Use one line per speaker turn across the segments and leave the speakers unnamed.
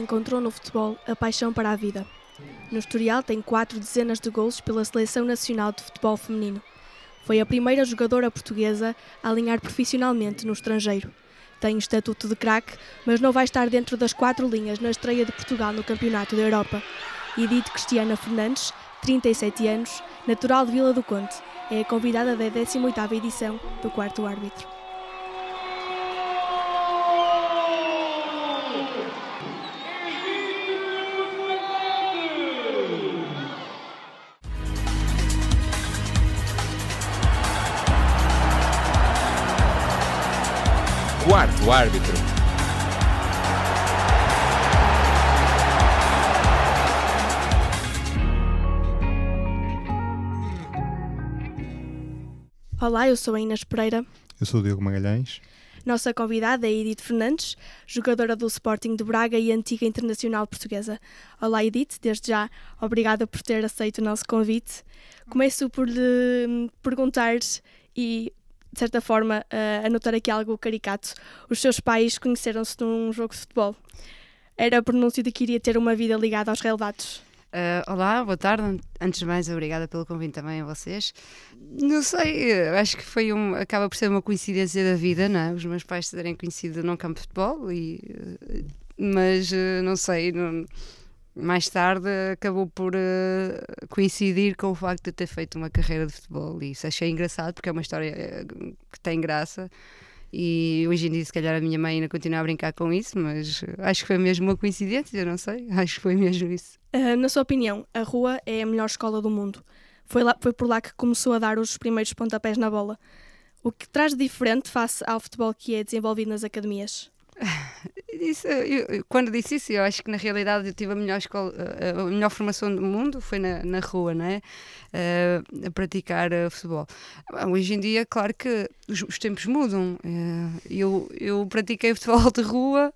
encontrou no futebol a paixão para a vida. No historial tem quatro dezenas de gols pela Seleção Nacional de Futebol Feminino. Foi a primeira jogadora portuguesa a alinhar profissionalmente no estrangeiro. Tem estatuto de craque, mas não vai estar dentro das quatro linhas na estreia de Portugal no Campeonato da Europa. Edith Cristiana Fernandes, 37 anos, natural de Vila do Conde, é a convidada da 18ª edição do Quarto Árbitro.
Árbitro.
Olá, eu sou a Inês Pereira.
Eu sou o Diogo Magalhães.
Nossa convidada é Edith Fernandes, jogadora do Sporting de Braga e antiga internacional portuguesa. Olá, Edith, desde já, obrigada por ter aceito o nosso convite. Começo por lhe perguntar e, de certa forma, a anotar aqui algo caricato. Os seus pais conheceram-se num jogo de futebol. Era pronúncio de que iria ter uma vida ligada aos relevados.
Uh, olá, boa tarde. Antes de mais, obrigada pelo convite também a vocês. Não sei, acho que foi um, acaba por ser uma coincidência da vida, não é? Os meus pais se terem conhecido num campo de futebol, e, mas uh, não sei, não, mais tarde acabou por uh, coincidir com o facto de ter feito uma carreira de futebol e isso achei engraçado porque é uma história que tem graça e hoje em dia, se calhar, a minha mãe ainda continua a brincar com isso, mas acho que foi mesmo uma coincidência, não sei. Acho que foi mesmo isso.
Uh, na sua opinião, a rua é a melhor escola do mundo. Foi, lá, foi por lá que começou a dar os primeiros pontapés na bola. O que traz de diferente face ao futebol que é desenvolvido nas academias?
Isso, eu, quando disse isso, eu acho que na realidade eu tive a melhor, escola, a melhor formação do mundo foi na, na rua, não é? Uh, a praticar uh, futebol. Hoje em dia, claro que os, os tempos mudam. Uh, eu, eu pratiquei futebol de rua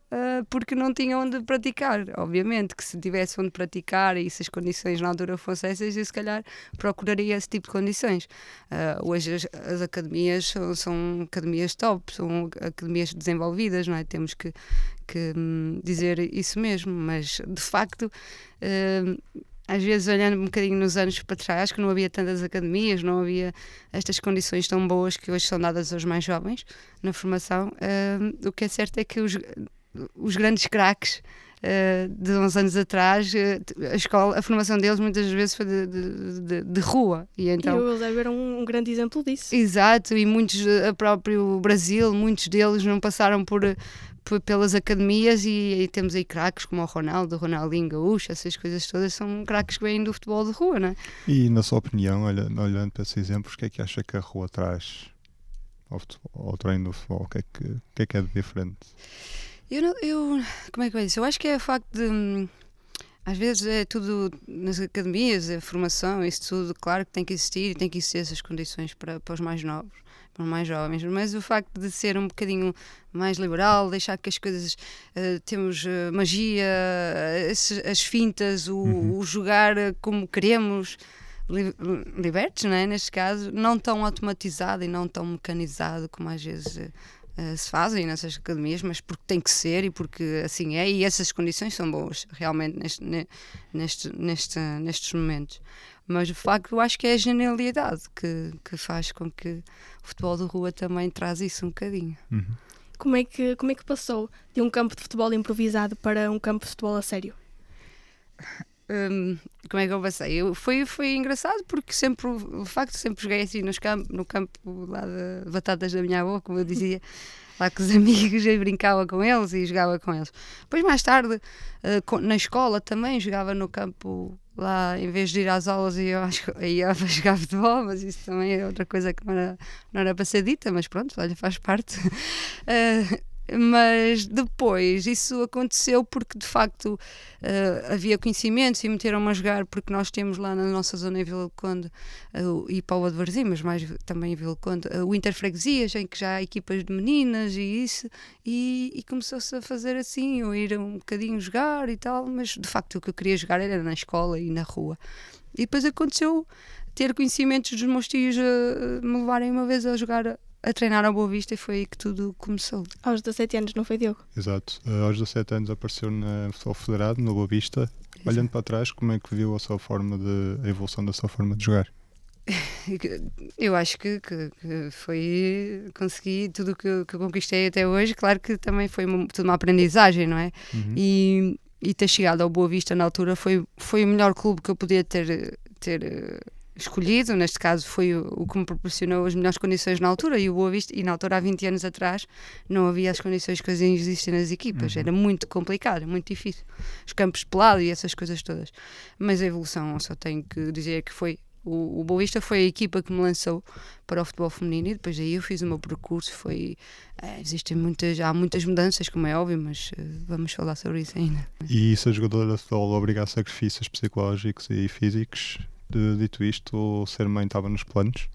porque não tinha onde praticar. Obviamente que se tivesse onde praticar e se as condições na altura fossem essas, eu se calhar procuraria esse tipo de condições. hoje as, as academias são, são, academias top, são academias desenvolvidas, não é? Temos que, que hum, dizer isso mesmo, mas de facto. Uh, às vezes olhando um bocadinho nos anos para trás, que não havia tantas academias, não havia estas condições tão boas que hoje são dadas aos mais jovens na formação. Uh, o que é certo é que os, os grandes craques uh, de uns anos atrás, uh, a escola, a formação deles muitas vezes foi de, de, de, de rua.
E, então, e o Eusébio era um, um, grande exemplo disso.
Exato, e muitos, a próprio Brasil, muitos deles não passaram por pelas academias e, e, temos aí craques como o Ronaldo, o Ronaldinho Gaúcho, essas coisas todas são craques que vêm do futebol de rua, não é?
E na sua opinião, olhando, olhando para esses exemplos, o que é que acha que a rua traz ao, futebol, ao treino do futebol? O que é que, o que, é, que é de diferente?
Eu, não, eu, como é que eu isso? Eu acho que é o facto de hum, às vezes é tudo nas academias, a formação, isso tudo, claro que tem que existir e tem que existir essas condições para, para os mais novos mais jovens, mas o facto de ser um bocadinho mais liberal, deixar que as coisas uh, temos uh, magia, uh, as fintas, o, uhum. o, jogar como queremos, li libertos, não é? neste caso, não tão automatizado e não tão mecanizado como às vezes se fazem nessas academias, mas porque tem que ser e porque assim é, e essas condições são boas realmente neste, neste, neste, nestes momentos. Mas de facto eu acho que é a genialidade que, que faz com que o futebol de rua também traz isso um bocadinho.
Uhum.
Como, é que, como é que passou de um campo de futebol improvisado para um campo de futebol a sério?
Um, como é que eu passei? Eu, foi, foi engraçado porque sempre, o facto sempre joguei assim nos campo, no campo lá de batatas da minha avó, como eu dizia, lá com os amigos, e brincava com eles e jogava com eles. Depois, mais tarde, uh, na escola também jogava no campo lá, em vez de ir às aulas, que ia para jogar futebol, mas isso também é outra coisa que não era, não era para ser dita, mas pronto, olha, faz parte. Uh, mas depois isso aconteceu porque de facto uh, havia conhecimentos e meteram-me a jogar porque nós temos lá na nossa zona em Vila Conde uh, e para o Advarzim, mas mais também em Vila Conde, uh, o Interfreguesias em que já há equipas de meninas e isso e, e começou-se a fazer assim, eu ir um bocadinho jogar e tal, mas de facto o que eu queria jogar era na escola e na rua. E depois aconteceu ter conhecimentos dos meus tios me levarem uma vez a jogar a treinar ao Boa Vista e foi aí que tudo começou.
Aos 17 anos, não foi Diogo?
Exato. Uh, aos 17 anos apareceu na Futebol Federado, no Boa Vista. Olhando para trás, como é que viu a sua forma de a evolução da sua forma de jogar?
Eu acho que, que, que foi. Consegui tudo que, que conquistei até hoje. Claro que também foi uma, tudo uma aprendizagem, não é?
Uhum.
E, e ter chegado ao Boa Vista na altura foi, foi o melhor clube que eu podia ter, ter escolhido. Neste caso, foi o, o que me proporcionou as melhores condições na altura. E o Boa Vista, e na altura, há 20 anos atrás, não havia as condições que hoje existem nas equipas.
Uhum.
Era muito complicado, muito difícil. Os campos pelados e essas coisas todas. Mas a evolução, só tenho que dizer que foi o, o Boa Vista foi a equipa que me lançou para o futebol feminino e depois daí eu fiz o meu percurso. Foi, é, existem muitas, há muitas mudanças, como é óbvio, mas uh, vamos falar sobre isso ainda.
E se a jogadora de futebol obriga a sacrifícios psicológicos e físicos, dito isto, ser mãe estava nos planos?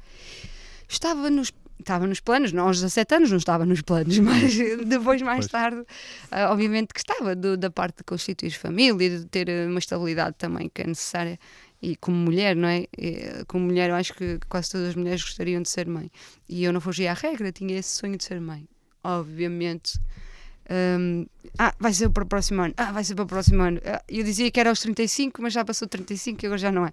Estava nos estava nos planos, não aos 17 anos não estava nos planos, mas depois, mais
Pois.
tarde, uh, obviamente que estava, do- da parte de constituir família, de ter uma estabilidade também que é necessária. E como mulher, não é? Como mulher, eu acho que quase todas as mulheres gostariam de ser mãe. E eu não fugia à regra, tinha esse sonho de ser mãe. Obviamente. Hum, ah, vai ser para o próximo ano. Ah, vai ser para o próximo ano. Ah, eu dizia que era aos 35, mas já passou 35 e agora já não é.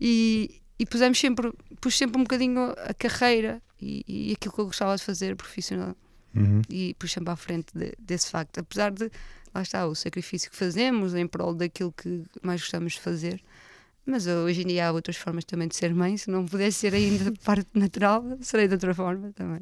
E, e pusemos sempre, pus sempre um bocadinho a carreira e, e aquilo que eu gostava de fazer profissional
Uhum.
e pus sempre à frente de- desse facto. Apesar de, lá está, o sacrifício que fazemos em prol daquilo que mais gostamos de fazer. Mas hoje em dia há outras formas também de ser mãe. Se não pudesse ser ainda parte natural, serei de outra forma também.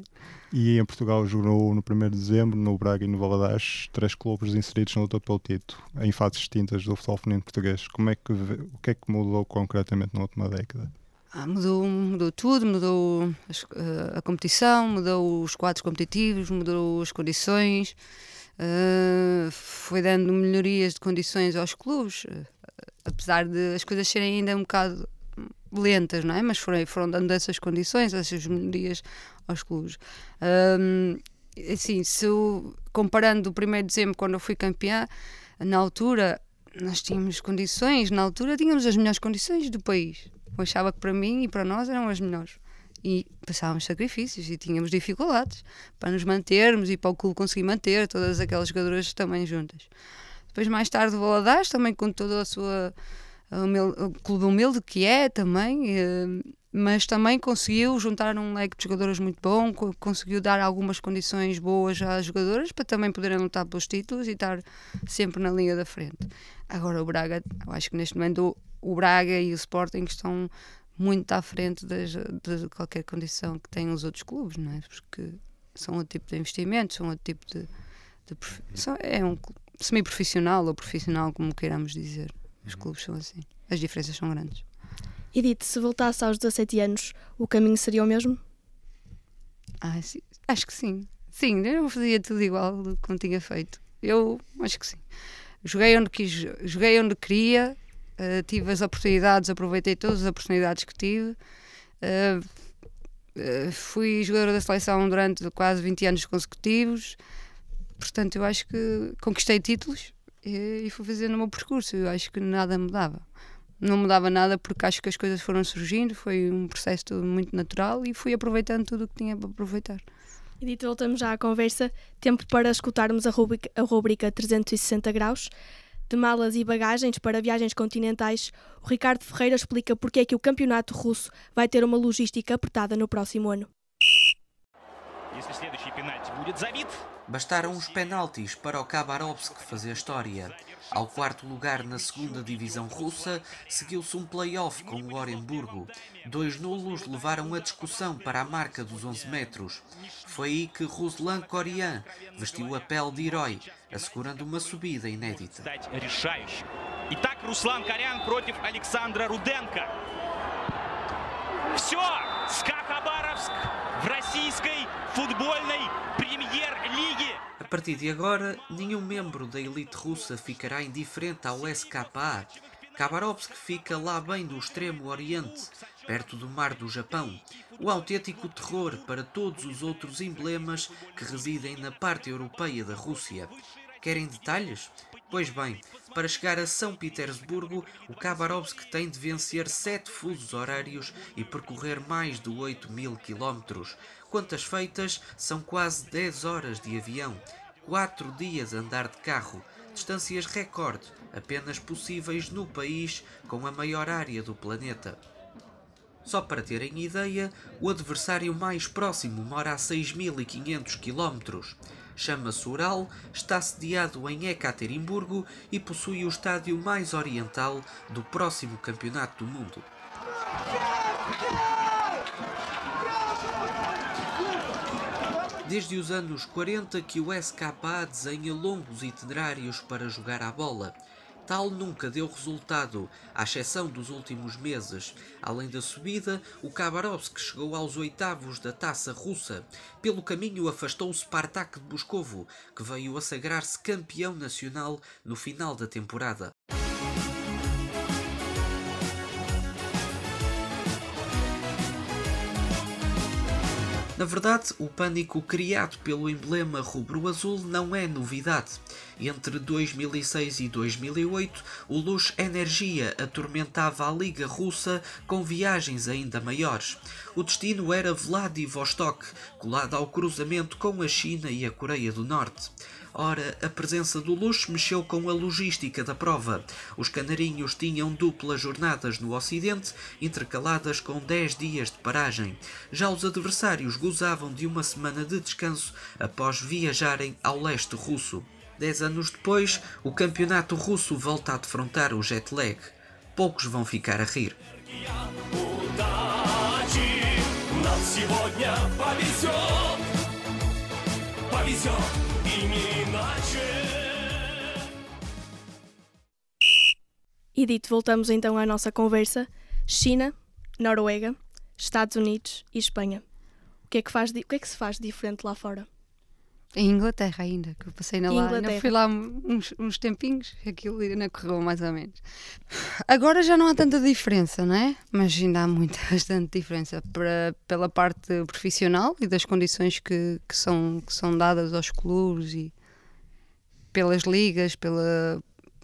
E em Portugal jogou no 1 de dezembro, no Braga e no Valadares, três clubes inseridos na luta pelo título, em fases distintas do futebol feminino português. Como é que, o que é que mudou concretamente na última década?
Ah, mudou, mudou tudo, mudou as- eh, a competição, mudou os quadros competitivos, mudou as condições, eh, foi dando melhorias de condições aos clubes, apesar de as coisas serem ainda um bocado lentas, não é? Mas foram, foram dando essas condições, essas melhorias aos clubes. Ahm, assim, se eu- comparando o 1 de dezembro, quando eu fui campeã, na altura nós tínhamos condições, na altura tínhamos as melhores condições do país. Eu achava que para mim e para nós eram as melhores. E passávamos sacrifícios e tínhamos dificuldades para nos mantermos e para o clube conseguir manter todas aquelas jogadoras também juntas. Depois, mais tarde, o Valadares, também com toda a sua humil- o clube humilde que é também, eh, mas também conseguiu juntar um leque de jogadoras muito bom, co- conseguiu dar algumas condições boas às jogadoras para também poderem lutar pelos títulos e estar sempre na linha da frente. Agora o Braga, eu acho que neste momento o, Braga e o Sporting estão muito à frente de qualquer condição que tenham os outros clubes, não é? Porque são outro tipo de investimento, são outro tipo de. de é um cl- semi-profissional ou profissional, como queiramos dizer. Os clubes são assim. As diferenças são grandes.
Edith, se voltasse aos 17 anos, o caminho seria o mesmo?
Ah, sim. Acho que sim. Sim, eu fazia tudo igual do como tinha feito. Eu acho que sim. Joguei onde quis, joguei onde queria, eh, tive as oportunidades, aproveitei todas as oportunidades que tive. Eh, eh, fui jogadora da seleção durante quase 20 anos consecutivos. Portanto, eu acho que conquistei títulos e, e fui fazendo o meu percurso. Eu acho que nada mudava. Não mudava nada porque acho que as coisas foram surgindo, foi um processo muito natural e fui aproveitando tudo o que tinha para aproveitar.
Edith, voltamos já à conversa. Tempo para escutarmos a rubrica, a rubrica 360 graus. De malas e bagagens para viagens continentais, o Ricardo Ferreira explica porque é que o campeonato russo vai ter uma logística apertada no próximo ano.
Bastaram os penaltis para o Khabarovsk fazer história. Ao quarto lugar na segunda divisão russa, seguiu-se um play-off com o Orenburgo. Dois nulos levaram a discussão para a marca dos 11 metros. Foi aí que Ruslan Korian vestiu a pele de herói, assegurando uma subida inédita.
стать решающим. Итак, Руслан Корян против Александра Руденко. Все! СКА Хабаровск в российской футбольной премьер-лиге.
A partir de agora, nenhum membro da elite russa ficará indiferente ao SKA. Khabarovsk fica lá bem do extremo oriente, perto do mar do Japão. O autêntico terror para todos os outros emblemas que residem na parte europeia da Rússia. Querem detalhes? Pois bem, para chegar a São Petersburgo, o Khabarovsk tem de vencer sete fusos horários e percorrer mais de 8 mil quilómetros. Contas feitas, são quase 10 horas de avião, 4 dias andar de carro, distâncias recorde, apenas possíveis no país com a maior área do planeta. Só para terem ideia, o adversário mais próximo mora a 6.500 km. Chama-se Ural, está sediado em Ekaterimburgo e possui o estádio mais oriental do próximo campeonato do mundo. Desde os anos 40 que o SKA desenha longos itinerários para jogar à bola. Tal nunca deu resultado, à exceção dos últimos meses. Além da subida, o Khabarovsk chegou aos oitavos da taça russa. Pelo caminho afastou o Spartak de Moscovo, que veio a sagrar-se campeão nacional no final da temporada. Na verdade, o pânico criado pelo emblema rubro-azul não é novidade. Entre 2006 e 2008, o Luz Energia atormentava a Liga Russa com viagens ainda maiores. O destino era Vladivostok, colado ao cruzamento com a China e a Coreia do Norte. Ora, a presença do luxo mexeu com a logística da prova. Os canarinhos tinham duplas jornadas no Ocidente, intercaladas com 10 dias de paragem. Já os adversários gozavam de uma semana de descanso após viajarem ao leste russo. Dez anos depois, o campeonato russo volta a defrontar o jet lag. Poucos vão ficar a rir.
E dito, voltamos então à nossa conversa. China, Noruega, Estados Unidos e Espanha. O que é que, faz, o que, é que se faz diferente lá fora?
Em Inglaterra ainda, que eu passei na lá, ainda fui lá uns, uns tempinhos, aquilo ainda correu mais ou menos. Agora já não há tanta diferença, não é? Mas ainda há muita, bastante diferença para, pela parte profissional e das condições que, que, são, que são dadas aos clubes e pelas ligas, pela,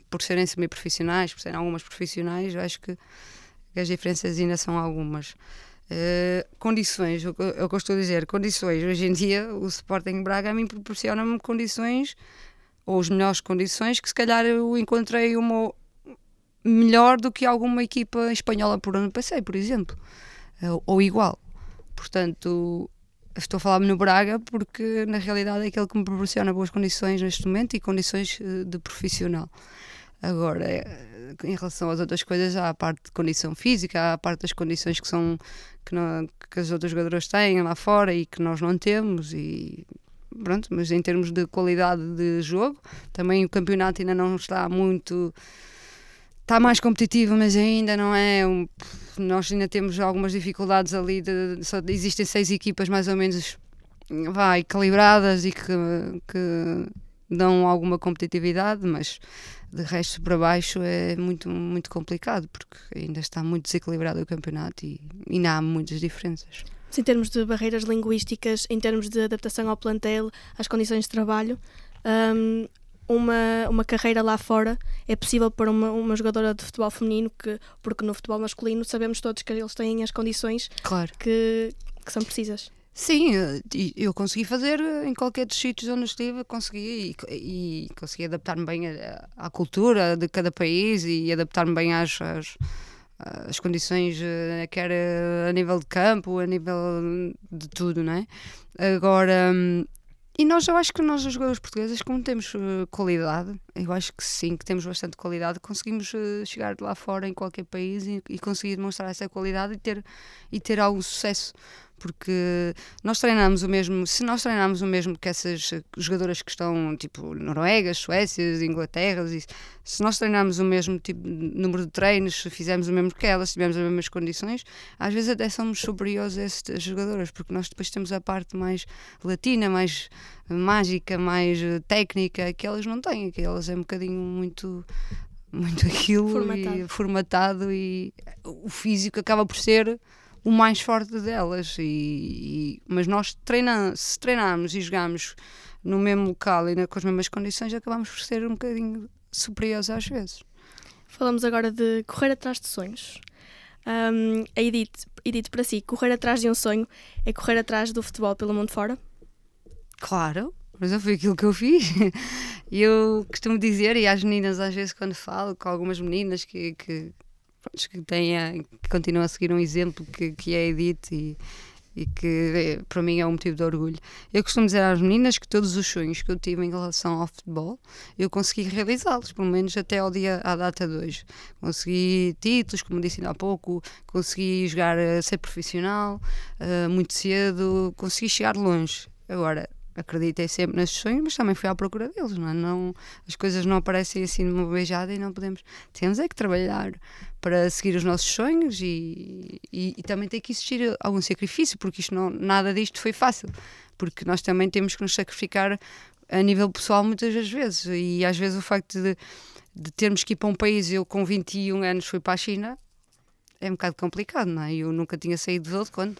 por serem semi-profissionais, por serem algumas profissionais, eu acho que, que as diferenças ainda são algumas. Uh, condições, eu estou a dizer, condições. Hoje em dia, o Sporting Braga a mim proporciona-me condições, ou as melhores condições, que se calhar eu encontrei uma melhor do que alguma equipa espanhola por onde passei, por exemplo, uh, ou igual. Portanto, estou a falar-me no Braga porque na realidade é aquele que me proporciona boas condições neste momento e condições uh, de profissional. Agora, em relação às outras coisas, há a parte de condição física, há a parte das condições que são que, não, que os outros jogadores têm lá fora e que nós não temos e pronto, mas em termos de qualidade de jogo, também o campeonato ainda não está muito está mais competitivo, mas ainda não é um, nós ainda temos algumas dificuldades ali de, só existem seis equipas mais ou menos vai, calibradas e que, que dão alguma competitividade, mas de resto para baixo é muito, muito complicado porque ainda está muito desequilibrado o campeonato e ainda há muitas diferenças.
Em termos de barreiras linguísticas, em termos de adaptação ao plantel, às condições de trabalho, um, uma, uma carreira lá fora é possível para uma, uma jogadora de futebol feminino, que, porque no futebol masculino sabemos todos que eles têm as condições
claro.
que, que são precisas.
Sim, eu consegui fazer em qualquer dos sítios onde estive, consegui e, e consegui adaptar-me bem à, cultura de cada país e adaptar-me bem às, às, às, condições, eh, quer a nível de campo, a nível de tudo, não é? Agora, e nós, eu acho que nós, os jogadores portugueses, como temos qualidade, eu acho que sim, que temos bastante qualidade, conseguimos chegar lá fora em qualquer país e, e conseguir demonstrar essa qualidade e ter, e ter algum sucesso porque nós treinamos o mesmo, se nós treinarmos o mesmo que essas jogadoras que estão, tipo, Noruegas, Suécias, Inglaterras, se nós treinarmos o mesmo tipo, número de treinos, se fizermos o mesmo que elas, se tivermos as mesmas condições, às vezes até somos superiores a essas jogadoras, porque nós depois temos a parte mais latina, mais mágica, mais técnica, que elas não têm, que elas é um bocadinho muito muito aquilo formatado. e formatado e o físico acaba por ser o mais forte delas. E, e mas nós treinamos, se treinarmos e jogarmos no mesmo local e na, com as mesmas condições, acabamos por ser um bocadinho superiores às vezes.
Falamos agora de correr atrás de sonhos. Um, a Edith, Edith, para si, correr atrás de um sonho é correr atrás do futebol pelo mundo fora?
Claro, mas foi aquilo que eu fiz. Eu costumo dizer, e às meninas às vezes quando falo, com algumas meninas que, que, que, têm, que continuam a seguir um exemplo que, que é Edith e, e que é, para mim é um motivo de orgulho. Eu costumo dizer às meninas que todos os sonhos que eu tive em relação ao futebol, eu consegui realizá-los, pelo menos até ao dia, à data de hoje. Consegui títulos, como disse há pouco, consegui jogar a ser profissional uh, muito cedo, consegui chegar longe. Agora, acreditei sempre nesses sonhos, mas também fui à procura deles, não, é? não As coisas não aparecem assim de uma beijada e não podemos. Temos é que trabalhar para seguir os nossos sonhos e, e, e também tem que existir algum sacrifício, porque isto não, nada disto foi fácil, porque nós também temos que nos sacrificar a nível pessoal muitas das vezes, e às vezes o facto de, de termos que ir para um país, eu com 21 anos fui para a China, é um bocado complicado, não é? Eu nunca tinha saído de Vila quando.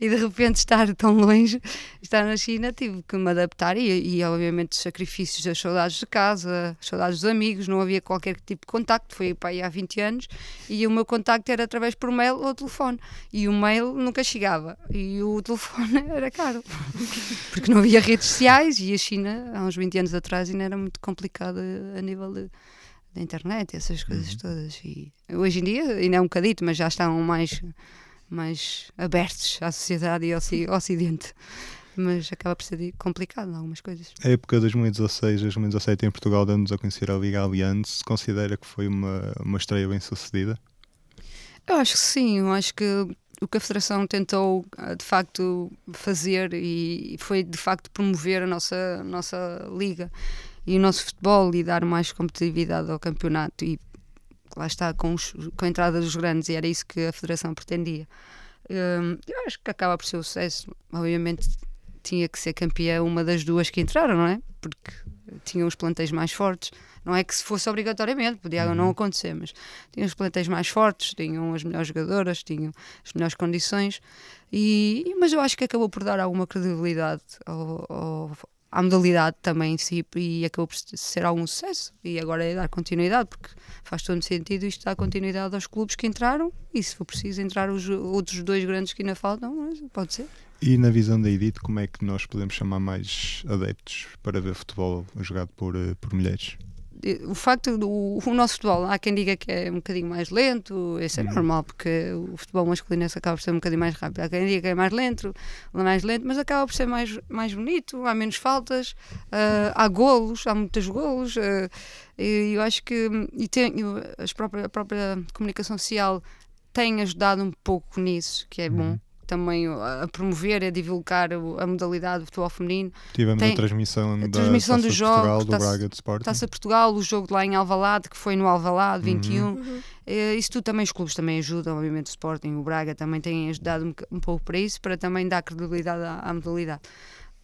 e de repente estar tão longe, estar na China, tive que me adaptar e, e obviamente os sacrifícios, as saudades de casa, as saudades dos amigos, não havia qualquer tipo de contacto, foi para aí há 20 anos e o meu contacto era através por mail ou telefone e o mail nunca chegava e o telefone era caro porque não havia redes sociais e a China há uns 20 anos atrás ainda era muito complicado a nível de da internet, essas coisas uhum. todas. E hoje em dia ainda é um bocadito, mas já estão mais, mais abertos à sociedade e ao, ao Ocidente. Mas acaba por ser complicado algumas coisas.
A época de 2016, 2017 em Portugal, dando-nos a conhecer a Liga Allianz, considera que foi uma, uma estreia bem sucedida?
Eu acho que sim, eu acho que o que a Federação tentou ah, de facto fazer e foi de facto promover a nossa, nossa liga e o nosso futebol e dar mais competitividade ao campeonato e lá está com, os, com a entrada dos grandes e era isso que a Federação pretendia. Um, eu acho que acaba por ser o sucesso. Obviamente tinha que ser campeã uma das duas que entraram, não é? Porque tinham os plantéis mais fortes. Não é que se fosse obrigatoriamente, podia uhum. não acontecer, mas tinham os plantéis mais fortes, tinham as melhores jogadoras, tinham as melhores condições. E, mas eu acho que acabou por dar alguma credibilidade ao, ao, à modalidade também em si e acabou por ser algum sucesso e agora é dar continuidade porque faz todo sentido isto dar continuidade aos clubes que entraram e se for preciso entrar os outros dois grandes que ainda faltam pode ser
e na visão da Edith como é que nós podemos chamar mais adeptos para ver futebol jogado por, eh, por mulheres?
O facto do o nosso futebol, há quem diga que é um bocadinho mais lento, isso é uhum. normal, porque o futebol masculino acaba por ser um bocadinho mais rápido. Há quem diga que é mais lento, mais lento, mas acaba por ser mais, mais bonito, há menos faltas, uh, há golos, há muitos golos, uh, e eu acho que e tem, as própria, a própria comunicação social tem ajudado um pouco nisso, que é bom. Também a promover, a divulgar a modalidade do futebol feminino.
Tivemos Tem a transmissão, a transmissão da dos jogos, Portugal, do Braga de Sporting.
Taça Portugal, o jogo lá em Alvalade, que foi no Alvalade, 21. Uhum. uhum. Eh, isso tudo também, os clubes também ajudam, obviamente o Sporting, o Braga também têm ajudado um, um pouco para isso, para também dar credibilidade à, à modalidade.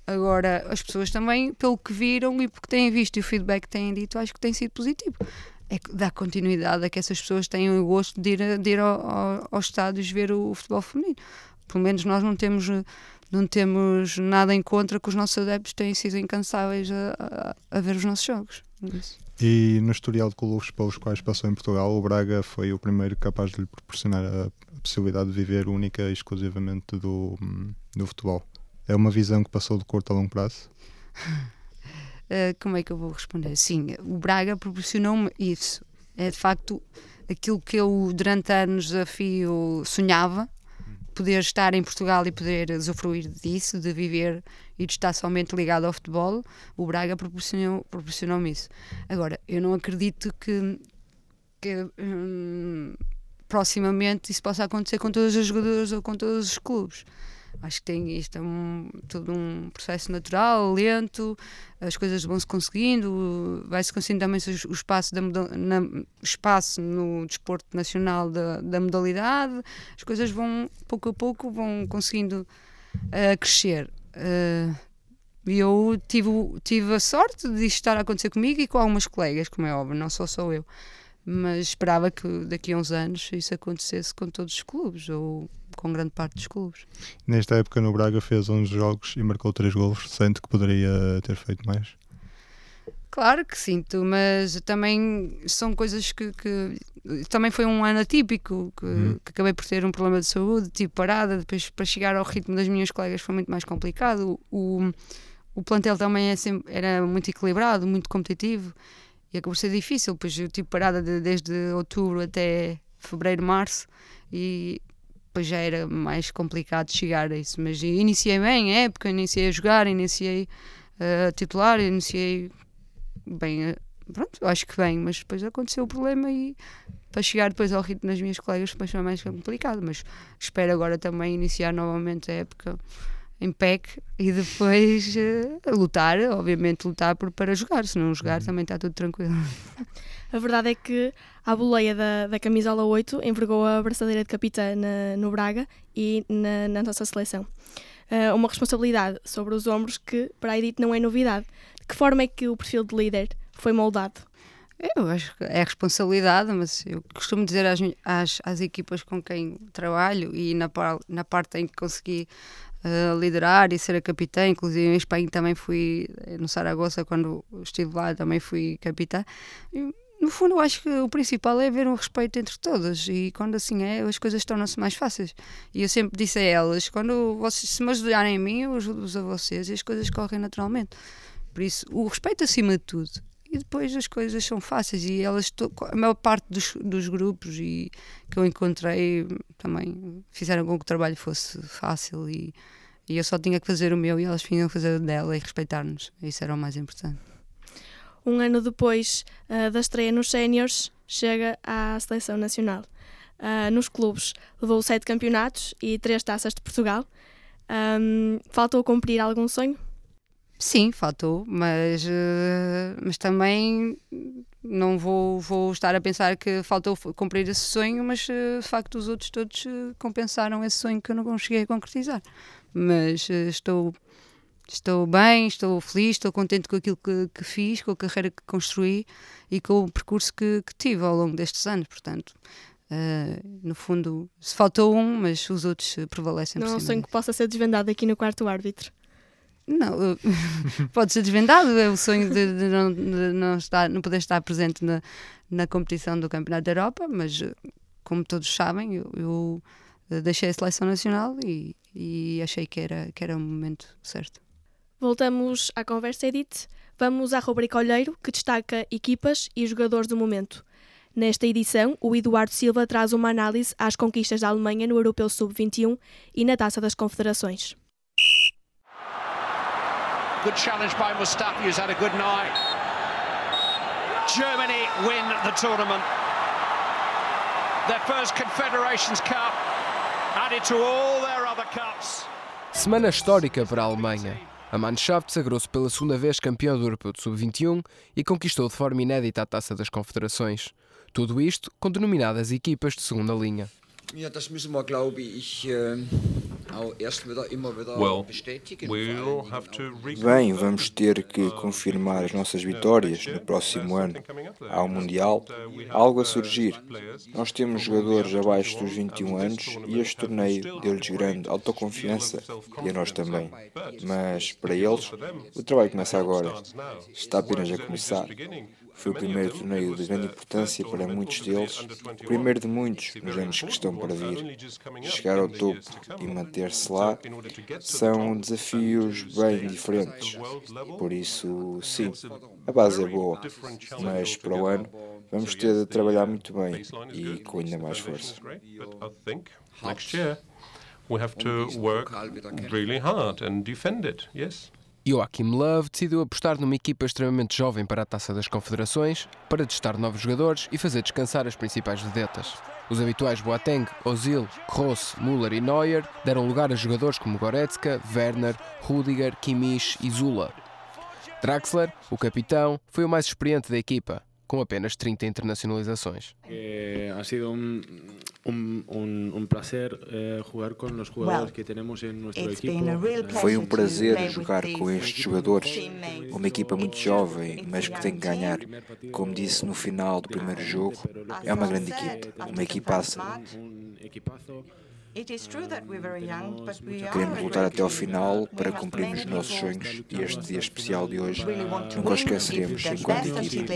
Agora, as pessoas também, pelo que viram e porque têm visto e o feedback que têm dito, acho que tem sido positivo é dar continuidade a que essas pessoas tenham o gosto de ir, de ir ao, ao, aos estádios ver o, o, futebol feminino pelo menos nós não temos não temos nada em contra que os nossos adeptos tenham sido incansáveis a, a, a ver os nossos jogos. Isso.
E no historial de clubes pelos quais passou em Portugal, o Braga foi o primeiro capaz de lhe proporcionar a, possibilidade de viver única e exclusivamente do, do futebol. É uma visão que passou de curto a longo prazo?
Uh, como é que eu vou responder? Sim, o Braga proporcionou-me isso. É de facto aquilo que eu durante anos desafio sonhava poder estar em Portugal e poder usufruir disso, de viver e de estar somente ligado ao futebol, o Braga proporcionou-me proporcionou isso. Agora, eu não acredito que, que hum, proximamente isso possa acontecer com todos os jogadores ou com todos os clubes. Acho que tem isto é um, todo um processo natural, lento, as coisas vão se conseguindo, vai-se conseguindo também o espaço, da, na, espaço no desporto nacional da, da modalidade, as coisas vão pouco a pouco vão conseguindo uh, crescer. Uh, eu tive, tive a sorte de isto estar a acontecer comigo e com algumas colegas, como é óbvio, não só sou eu mas esperava que daqui a uns anos isso acontecesse com todos os clubes ou com grande parte dos clubes.
Nesta época no Braga fez 11 jogos e marcou 3 golos, sente que poderia ter feito mais?
Claro que sinto, mas também são coisas que, que também foi um ano atípico, que, uhum. que, acabei por ter um problema de saúde, tipo parada, depois para chegar ao ritmo das minhas colegas foi muito mais complicado. O, o plantel também é sempre, era muito equilibrado, muito competitivo e acabou por ser difícil, pois eu tive parada de, desde outubro até fevereiro, março e depois já era mais complicado chegar a isso. Mas iniciei bem a época, iniciei a jogar, iniciei a titular, iniciei bem, eh, pronto, acho que bem, mas depois aconteceu o problema e para chegar depois ao ritmo das minhas colegas depois foi mais complicado, mas espero agora também iniciar novamente a época em PEC e depois uh, lutar, obviamente lutar por, para jogar, se não jogar uhum. também está tudo tranquilo.
A verdade é que a boleia da, da camisola 8 envergou a braçadeira de capitã na, no Braga e na, na nossa seleção. Uh, uma responsabilidade sobre os ombros que para a Edith não é novidade. De que forma é que o perfil de líder foi moldado?
Eu acho que é responsabilidade, mas eu costumo dizer às, às, às equipas com quem trabalho e na, na parte em que consegui uh, liderar e ser a capitã, inclusive em Espanha também fui, eh, no Saragossa, quando estive lá, também fui capitã. E, no fundo, eu acho que o principal é haver um respeito entre todas e quando assim é, as coisas tornam-se mais fáceis. E eu sempre disse a elas: quando vocês se me ajudarem a mim, eu ajudo-vos a vocês e as coisas correm naturalmente. Por isso, o respeito acima de tudo. E depois as coisas são fáceis e elas, a maior parte dos, dos grupos e que eu encontrei também fizeram com que o trabalho fosse fácil e, e eu só tinha que fazer o meu e elas tinham que fazer o dela e respeitar-nos. Isso era o mais importante.
Um ano depois uh, da estreia nos Séniores, chega à seleção nacional. Uh, nos clubes levou sete campeonatos e três taças de Portugal. Um, faltou cumprir algum sonho?
Sim, faltou, mas, uh, mas também não vou, vou estar a pensar que faltou cumprir esse sonho, mas de facto os outros todos compensaram esse sonho que eu não consegui concretizar. Mas estou, estou bem, estou feliz, estou contente com aquilo que, que, fiz, com a carreira que construí e com o percurso que, que tive ao longo destes anos. Portanto, no fundo, se faltou um, mas os outros prevalecem.
Não é um sonho que possa ser desvendado aqui no quarto árbitro.
Não, pode ser desvendado. É o sonho de, de, não, de, não, estar, não poder estar presente na, na competição do Campeonato da Europa, mas como todos sabem, eu, eu deixei a seleção nacional e, e, achei que era, que era o momento certo.
Voltamos à conversa, Edith. Vamos à rubrica Olheiro, que destaca equipas e jogadores do momento. Nesta edição, o Eduardo Silva traz uma análise às conquistas da Alemanha no Europeu Sub-21 e na Taça das Confederações. Good challenge by Mustafi, who's had a good night. Germany win the tournament. Their first Confederations Cup, added to all their other cups. Semana histórica para a Alemanha. A Mannschaft sagrou-se pela segunda vez campeão do Europeu de Sub-21 e conquistou de forma inédita a Taça das Confederações. Tudo isto com denominadas equipas de segunda linha. Ja, das müssen wir, glaube ich,
Bem, vamos ter que confirmar as nossas vitórias no próximo ano. Há um Mundial, algo a surgir. Nós temos jogadores abaixo dos 21 anos e este torneio deu-lhes grande autoconfiança e a nós também. Mas, para eles, o trabalho começa agora. Está apenas a começar. Foi o primeiro torneio de grande importância para muitos deles, o primeiro de muitos nos anos que estão para vir. Chegar ao topo e manter-se lá são desafios bem diferentes. Por isso, sim, a base é boa, mas para o ano vamos ter de trabalhar muito bem e com ainda mais força. We have to work really hard and defend it,
yes. Joachim Love decidiu apostar numa equipa extremamente jovem para a Taça das Confederações, para testar novos jogadores e fazer descansar as principais vedetas. Os habituais Boateng, Ozil, Kroos, Müller e Neuer deram lugar a jogadores como Goretzka, Werner, Rudiger, Kimmich e Zula. Draxler, o capitão, foi o mais experiente da equipa, com apenas 30 internacionalizações.
Eh, ha sido um, um, um, um prazer eh, jogar com os jogadores que temos em nosso equipo.
Foi um prazer jogar com estes jogadores, uma equipa muito jovem, mas que tem que ganhar. Como disse no final do primeiro jogo, é uma grande equipa, uma equipaça. Queremos lutar até ao final para cumprir os nossos sonhos e este dia especial de hoje nunca o esqueceremos enquanto equipe.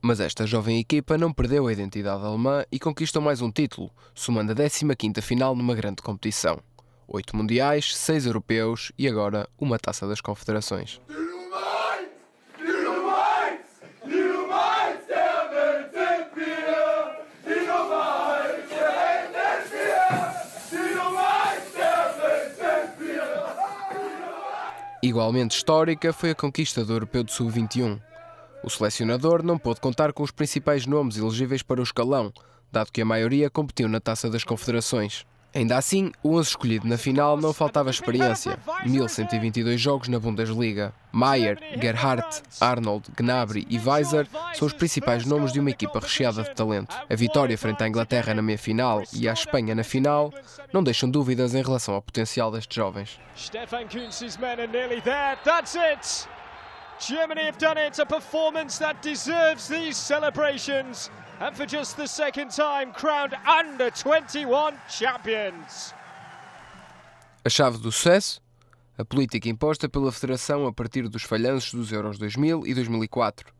Mas esta jovem equipa não perdeu a identidade alemã e conquistou mais um título, somando a 15ª final numa grande competição. Oito mundiais, seis europeus e agora uma taça das confederações. Igualmente histórica foi a conquista do Europeu de Sub-21. O selecionador não pôde contar com os principais nomes elegíveis para o escalão, dado que a maioria competiu na Taça das Confederações. Ainda assim, o 11 escolhido na final não faltava experiência. 1122 jogos na Bundesliga. Maier, Gerhardt, Arnold, Gnabry e Weiser são os principais nomes de uma equipa recheada de talento. A vitória frente à Inglaterra na meia-final e à Espanha na final não deixam dúvidas em relação ao potencial destes jovens. Stefan Kuntz's men are nearly there. That's it! Germany have done it, a performance that deserves these celebrations and for just the second time crowned under 21 champions. A chave do sucesso? A política imposta pela Federação a partir dos falhanços dos Euros 2000 e 2004.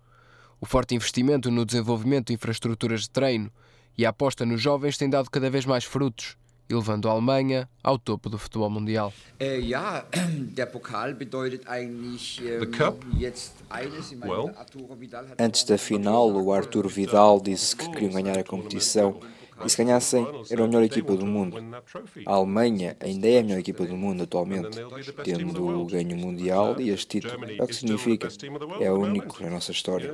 O forte investimento no desenvolvimento de infraestruturas de treino e a aposta nos jovens tem dado cada vez mais frutos e levando a Alemanha ao topo do futebol mundial.
Äh, ja, der Pokal bedeutet eigentlich ähm, jetzt eines.
Well. Antes da final, o Arturo Vidal disse que queriam ganhar a competição e se ganhassem, eram a melhor equipa do mundo. A Alemanha ainda é a melhor equipa do mundo atualmente, tendo o ganho mundial e este título. É o que significa. É único na nossa história.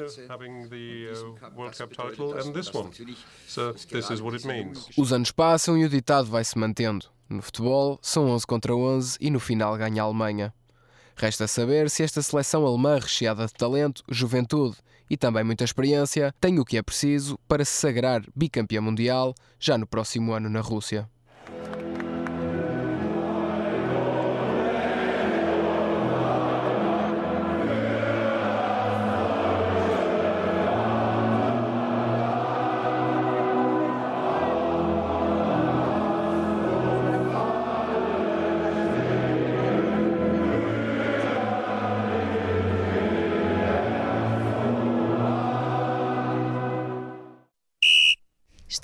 Os anos passam e o ditado vai se mantendo. No futebol, são 11 contra 11 e no final ganha a Alemanha. Resta saber se esta seleção alemã recheada de talento, juventude e também muita experiência tem o que é preciso para se sagrar bicampeão mundial já no próximo ano na Rússia.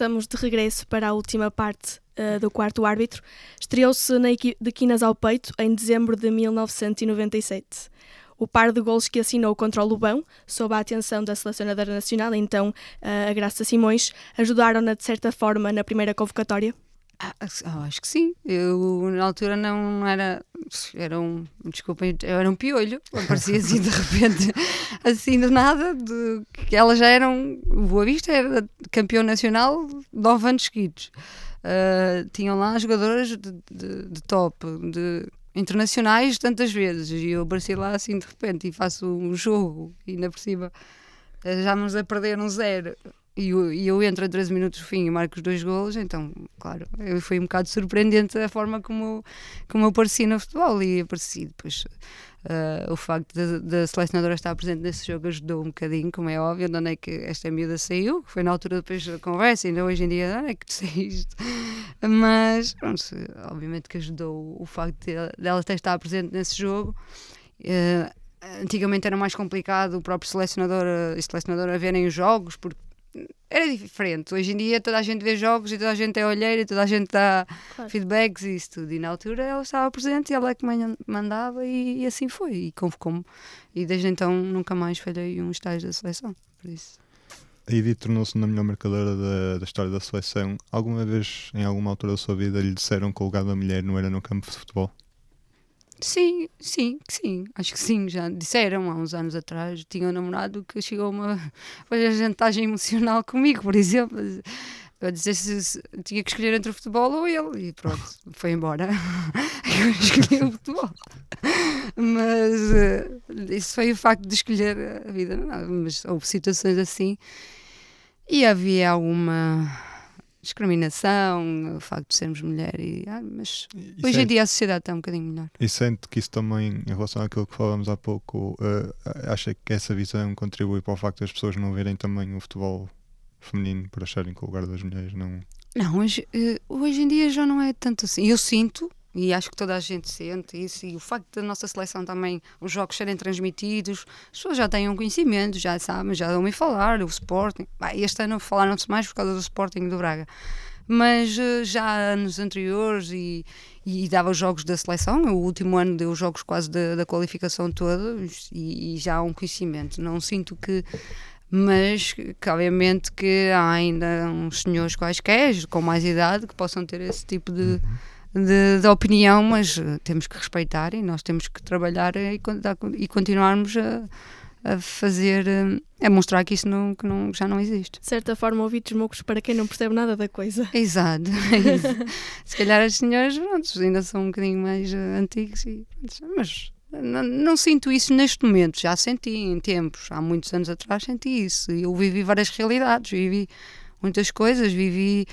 Estamos de regresso para a última parte uh, do quarto árbitro. Estreou-se na de Quinas ao Peito em dezembro de 1997. O par de gols que assinou contra o Lubão, sob a atenção da selecionadora nacional, então uh, a Graça Simões, ajudaram-na de certa forma na primeira convocatória?
Ah, ah, acho que sim. Eu na altura não era. Era um. Desculpem, eu era um piolho. Aparecia assim de repente, assim do nada. De, que elas já eram. O Boa Vista era campeão nacional nove anos seguidos. Uh, tinham lá jogadoras de, de, de, top, de internacionais tantas vezes. E eu apareci lá assim de repente e faço um jogo e ainda por cima já nos a perder um zero e eu, e eu entro a 13 minutos do fim e marco os dois golos, então, claro, foi um bocado surpreendente a forma como, como eu apareci no futebol e apareci depois. Uh, o facto da selecionadora estar presente nesse jogo ajudou um bocadinho, como é óbvio, de onde é que esta miúda saiu, foi na altura depois da conversa, ainda hoje em dia, de onde é que tu saíste? Mas, pronto, obviamente que ajudou o facto de, dela ter estar presente nesse jogo. Uh, antigamente era mais complicado o próprio selecionador e selecionadora verem os jogos, porque era diferente. Hoje em dia toda a gente vê jogos e toda a gente é olheira e toda a gente dá claro. feedbacks e isso tudo. E na altura ela estava presente e ela é que mandava e, e assim foi. E convocou-me. E desde então nunca mais falhei um estágio da seleção. Por isso.
A Edith tornou-se na melhor marcadora da, da, história da seleção. Alguma vez, em alguma altura da sua vida, lhe disseram que o lugar da mulher não era no campo de futebol?
Sim, sim, sim, acho que sim, já disseram há uns anos atrás. Tinha um namorado que chegou uma fazer a jantagem emocional comigo, por exemplo, a dizer se, se, tinha que escolher entre o futebol ou ele, e pronto, foi embora. Eu escolhi o futebol. Mas uh, isso foi o facto de escolher a vida, não, mas houve situações assim e havia alguma discriminação, o facto de sermos mulher. E, ah, mas e hoje em dia a sociedade está um bocadinho melhor.
E sente que isso também, em relação àquilo que falamos há pouco, uh, acha que essa visão contribui para o facto das pessoas não verem também o futebol feminino por acharem que o lugar das mulheres não.
Não, hoje, uh, hoje em dia já não é tanto assim. Eu sinto, e acho que toda a gente sente isso, e o facto da nossa seleção também, os jogos serem transmitidos, as pessoas já têm um conhecimento, já sabem, já ouvem falar, o Sporting. Este ano falaram-se mais por causa do Sporting do Braga. Mas uh, já anos anteriores e, e dava jogos da seleção, o último ano deu jogos quase da, da qualificação toda e, e já há um conhecimento. Não sinto que mas que obviamente que há ainda uns senhores quaisquer com mais idade que possam ter esse tipo de, uhum de, de, opinião, mas uh, temos que respeitar e nós temos que trabalhar e, e continuarmos a, a fazer, uh, a mostrar que isso não, que não, já não existe.
De certa forma, ouvidos mocos para quem não percebe nada da coisa.
Exato. Se calhar as senhoras pronto, ainda são um bocadinho mais uh, antigos, e, mas não, não, sinto isso neste momento, já senti em tempos, há muitos anos atrás senti isso. Eu vivi várias realidades, vivi muitas coisas, vivi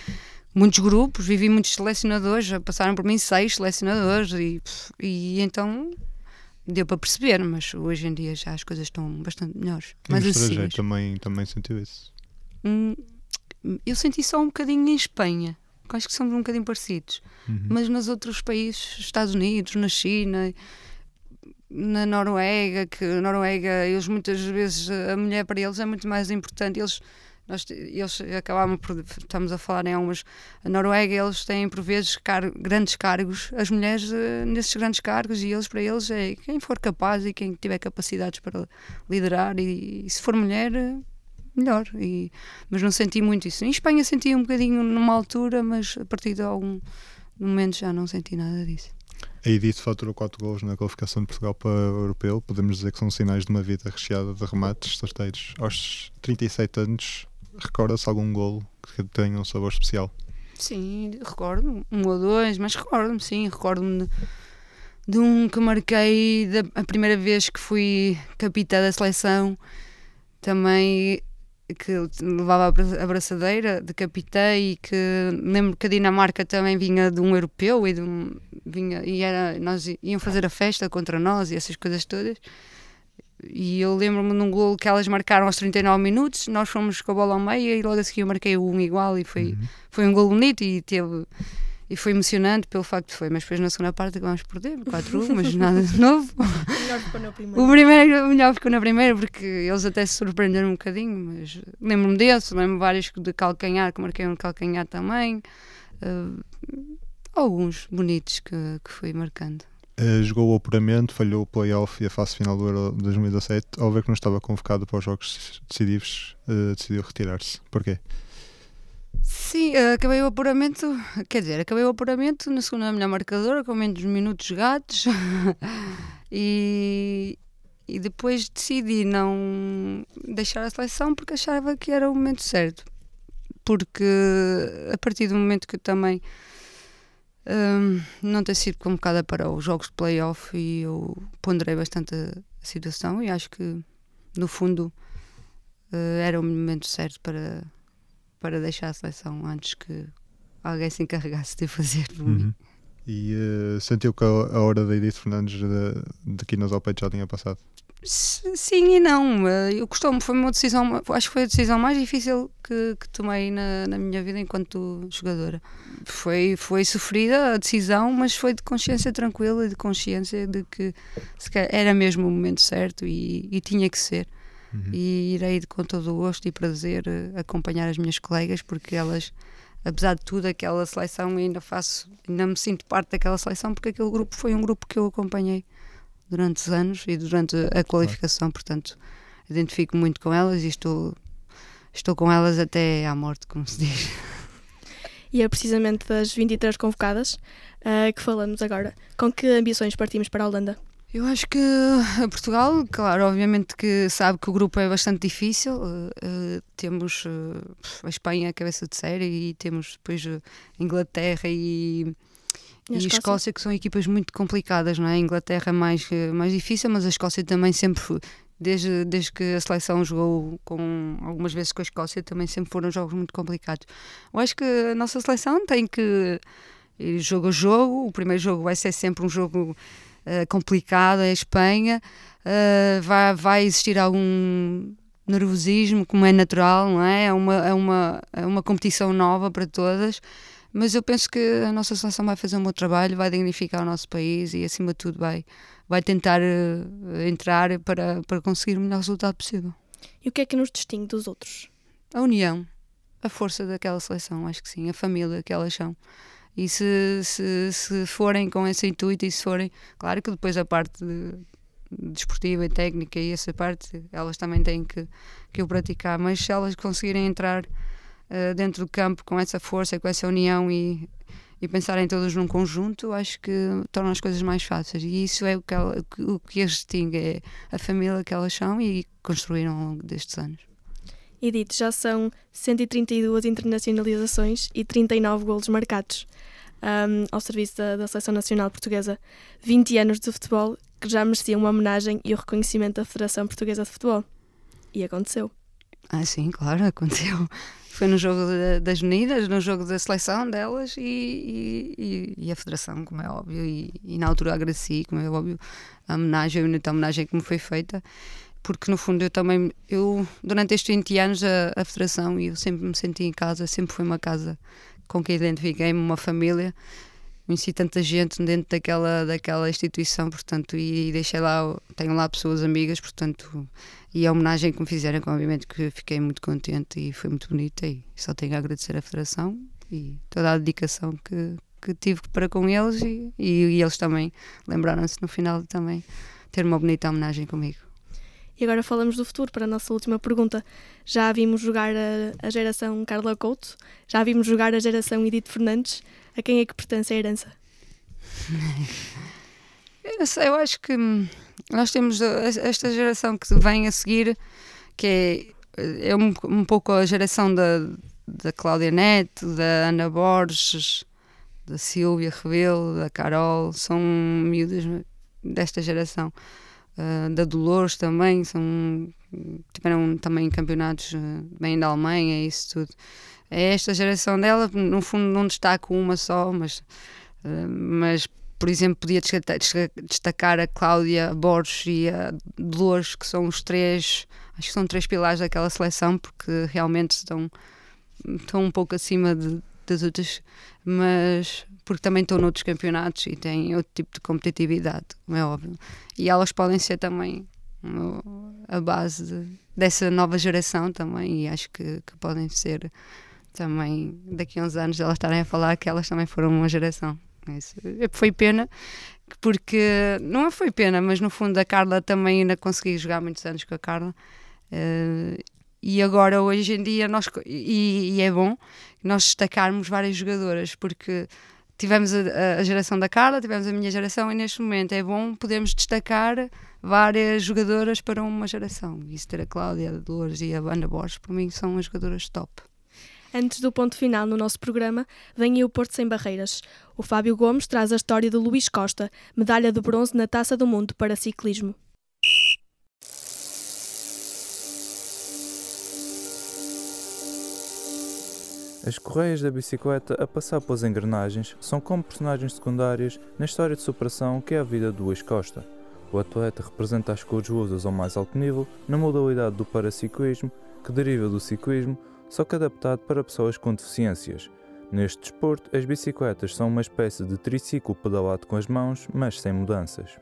muitos grupos, vivi muitos selecionadores, já passaram por mim seis selecionadores e, e então deu para perceber, mas hoje em dia já as coisas estão bastante melhores.
Mas estrangeiro também, também sentiu isso?
Hum, eu senti só um bocadinho em Espanha, acho que somos um bocadinho parecidos, uhum. mas nos outros países, Estados Unidos, na China, na Noruega, que Noruega, eles muitas vezes, a mulher para eles é muito mais importante, eles nós, eles acabavam por, estamos a falar em algumas, a Noruega, eles têm por vezes car, grandes cargos, as mulheres uh, nesses grandes cargos, e eles, para eles, é quem for capaz e quem tiver capacidades para liderar, e, e se for mulher, uh, melhor. E, mas não senti muito isso. Em Espanha senti um bocadinho numa altura, mas a partir de algum momento já não senti nada disso.
A Edith faturou 4 gols na qualificação de Portugal para o Europeu. Podemos dizer que são sinais de uma vida recheada de remates sorteiros. Aos 37 anos, Recorda-se algum golo que tenha um sabor especial?
Sim, recordo um ou dois, mas recordo-me, sim, recordo-me de, de, um que marquei da, a primeira vez que fui capitã da seleção, também que levava a braçadeira de capitã e que lembro que a Dinamarca também vinha de um europeu e de um, vinha e era nós iam fazer a festa contra nós e essas coisas todas e eu lembro-me de um golo que elas marcaram aos 39 minutos, nós fomos com a bola ao meio e logo a seguir eu marquei o um igual e foi, uhum. foi um golo bonito e teve e foi emocionante pelo facto de foi, mas depois na segunda parte por perder, 4-1, mas nada de novo.
O melhor ficou na primeira.
O, primeiro, o melhor ficou na primeira porque eles até se surpreenderam um bocadinho, mas lembro-me desse, lembro-me vários de calcanhar, que marquei um calcanhar também. Uh, alguns bonitos que, que fui marcando.
Uh, jogou o apuramento, falhou o playoff e a fase final do Euro 2017. Ao ver que não estava convocado para os jogos decisivos, uh, decidiu retirar-se. Porquê?
Sim, uh, acabei o apuramento, quer dizer, acabei o apuramento na segunda melhor marcadora, com menos minutos jogados. e, e depois decidi não deixar a seleção porque achava que era o momento certo. Porque a partir do momento que eu também um, não ter sido convocada para os jogos de playoff e eu ponderei bastante a, situação e acho que no fundo uh, era o momento certo para, para deixar a seleção antes que alguém se encarregasse de fazer por uhum. mim.
E uh, sentiu que a, a hora da Edith Fernandes de, de Quinas ao peito já tinha passado?
Sim e não. Eh, eu costumo, foi uma decisão, acho que foi a decisão mais difícil que, que tomei na, na, minha vida enquanto jogadora. Foi, foi sofrida a decisão, mas foi de consciência tranquila e de consciência de que era mesmo o momento certo e, e tinha que ser. Uhum. E irei com todo o gosto e prazer eh, acompanhar as minhas colegas, porque elas, apesar de tudo, aquela seleção ainda faço, ainda me sinto parte daquela seleção, porque aquele grupo foi um grupo que eu acompanhei durante os anos e durante a qualificação, portanto, identifico muito com elas e estou, estou com elas até à morte, como se diz.
E é precisamente das 23 convocadas uh, que falamos agora. Com que ambições partimos para a Holanda?
Eu acho que a Portugal, claro, obviamente que sabe que o grupo é bastante difícil. Uh, uh, temos uh, a Espanha, a cabeça de série, e temos depois a Inglaterra e e, a Escócia? Escócia? que são equipas muito complicadas, não é? A Inglaterra é mais, eh, mais difícil, mas a Escócia também sempre desde, desde que a seleção jogou com algumas vezes com a Escócia, também sempre foram jogos muito complicados. Eu acho que a nossa seleção tem que ir jogo a jogo. O primeiro jogo vai ser sempre um jogo uh, complicado, é a Espanha. Uh, vai, vai existir algum nervosismo, como é natural, não é? É uma, é uma, é uma competição nova para todas. Mas eu penso que a nossa seleção vai fazer um bom trabalho, vai dignificar o nosso país e, acima de tudo, vai, vai tentar uh, entrar para, para conseguir o melhor resultado possível.
E o que é que nos distingue dos outros?
A união, a força daquela seleção, acho que sim, a família que elas são. E se, se, se forem com esse intuito e se forem, claro que depois a parte de, desportiva e técnica e essa parte elas também têm que, que o praticar, mas se elas conseguirem entrar uh, dentro do campo com essa força, com essa união e, e pensarem todos num conjunto, acho que torna as coisas mais fáceis. E isso é o que, ela, o que as distingue, é a família que elas são e construíram ao longo destes anos.
Edith, já são 132 internacionalizações e 39 golos marcados um, ao serviço da, da Seleção Nacional Portuguesa. 20 anos de futebol que já mereciam uma homenagem e o reconhecimento da Federação Portuguesa de Futebol. E aconteceu.
Ah, sim, claro, aconteceu. Foi no jogo de, das meninas, no jogo da seleção delas e, e, e a Federação, como é óbvio. E, e, na altura agradeci, como é óbvio, a homenagem, a bonita homenagem que me foi feita. Porque no fundo eu também, eu durante estes 20 anos a, a Federação, eu sempre me senti em casa, sempre foi uma casa com quem identifiquei-me, uma família conheci tanta gente dentro daquela, daquela instituição, portanto, e, deixei lá, tenho lá pessoas amigas, portanto, e a homenagem que me fizeram, obviamente que fiquei muito contente e foi muito bonita e só tenho a agradecer à Federação e toda a dedicação que, que tive para com eles e, e, e eles também lembraram-se no final de também ter uma bonita homenagem comigo.
E agora falamos do futuro para a nossa última pergunta. Já vimos jogar a, a geração Carla Couto, já vimos jogar a geração Edith Fernandes. A quem é que pertence a herança?
Eu, acho que nós temos esta geração que vem a seguir, que é, é um, um pouco a geração da, da Cláudia Neto, da Ana Borges, da Silvia Rebelo, da Carol, são miúdas desta geração. Uh, da Dolores também, são, tiveram também campeonatos uh, bem da Alemanha, isso tudo. É esta geração dela, no fundo não destaco uma só, mas, uh, mas por exemplo, podia destacar a Cláudia Borges e a Dolores, que são os três, acho que são três pilares daquela seleção, porque realmente estão, estão um pouco acima de, das outras, mas porque também estão noutros campeonatos e têm outro tipo de competitividade, como é óbvio. E elas podem ser também a base de, dessa nova geração também, e acho que, que, podem ser também daqui a uns anos elas estarem a falar que elas também foram uma geração. Isso foi pena, porque não foi pena, mas no fundo a Carla também ainda consegui jogar muitos anos com a Carla. Uh, e agora hoje em dia nós e, e, é bom nós destacarmos várias jogadoras porque tivemos a, a, geração da Carla, tivemos a minha geração e neste momento é bom podermos destacar várias jogadoras para uma geração. Isso ter a Cláudia, a Dolores e a Ana Borges, para mim são as jogadoras top.
Antes do ponto final no nosso programa, vem aí o Porto Sem Barreiras. O Fábio Gomes traz a história de Luís Costa, medalha de bronze na Taça do Mundo para ciclismo.
As correias da bicicleta a passar pelas engrenagens são como personagens secundárias na história de superação que é a vida de Luís Costa. O atleta representa as cores lusas ao mais alto nível na modalidade do paraciclismo, que deriva do ciclismo, só que adaptado para pessoas com deficiências. Neste desporto, as bicicletas são uma espécie de triciclo pedalado com as mãos, mas sem mudanças.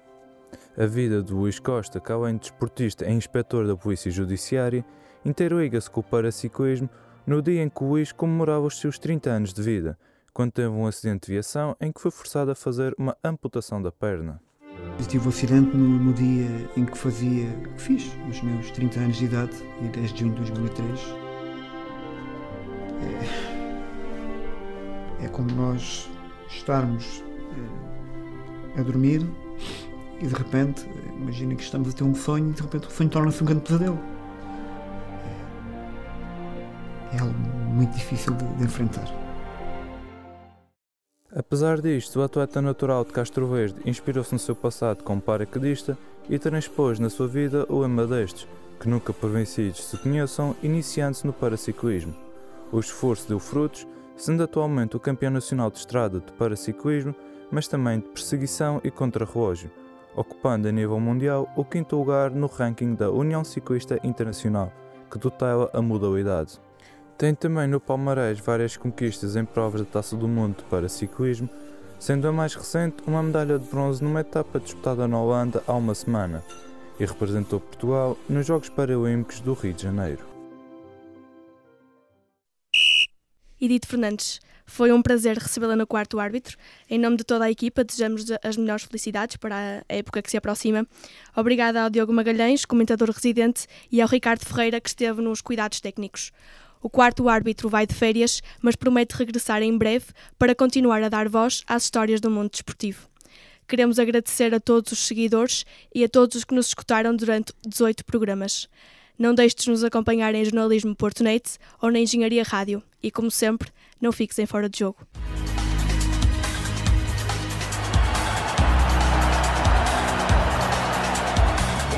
A vida de Luís Costa, que além de desportista é inspetor da Polícia Judiciária, interliga-se com o paraciclismo no dia em que Luís comemorava os seus 30 anos de vida, quando teve um acidente de viação em que foi forçado a fazer uma amputação da perna.
tive um acidente no, no, dia em que fazia, que fiz os meus 30 anos de idade, e 10 de junho de 2003. É, é como nós estarmos é, a dormir e de repente, imagina que estamos a ter um sonho e de repente o sonho torna-se um grande pesadelo é algo muito difícil de, de enfrentar.
Apesar disto, o atleta natural de Castro Verde inspirou-se no seu passado como paraquedista e transpôs na sua vida o lema destes, que nunca por vencidos se conheçam, iniciando-se no paraciclismo. O esforço deu frutos, sendo atualmente o campeão nacional de estrada de paraciclismo, mas também de perseguição e contrarrelógio, ocupando a nível mundial o quinto lugar no ranking da União Ciclista Internacional, que tutela a modalidade. Tem também no palmarés várias conquistas em provas da Taça do Mundo para ciclismo, sendo a mais recente uma medalha de bronze numa etapa disputada na Holanda há uma semana, e representou Portugal nos Jogos Paralímpicos do Rio de Janeiro.
Edith Fernandes, foi um prazer recebê-la no quarto árbitro. Em nome de toda a equipa, desejamos as melhores felicidades para a época que se aproxima. Obrigada ao Diogo Magalhães, comentador residente, e ao Ricardo Ferreira, que esteve nos cuidados técnicos. O quarto árbitro vai de férias, mas promete regressar em breve para continuar a dar voz às histórias do mundo desportivo. Queremos agradecer a todos os seguidores e a todos os que nos escutaram durante 18 programas. Não deixes de nos acompanhar em Jornalismo Portunet ou na Engenharia Rádio. E, como sempre, não fiques em fora de jogo.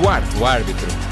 Quarto árbitro.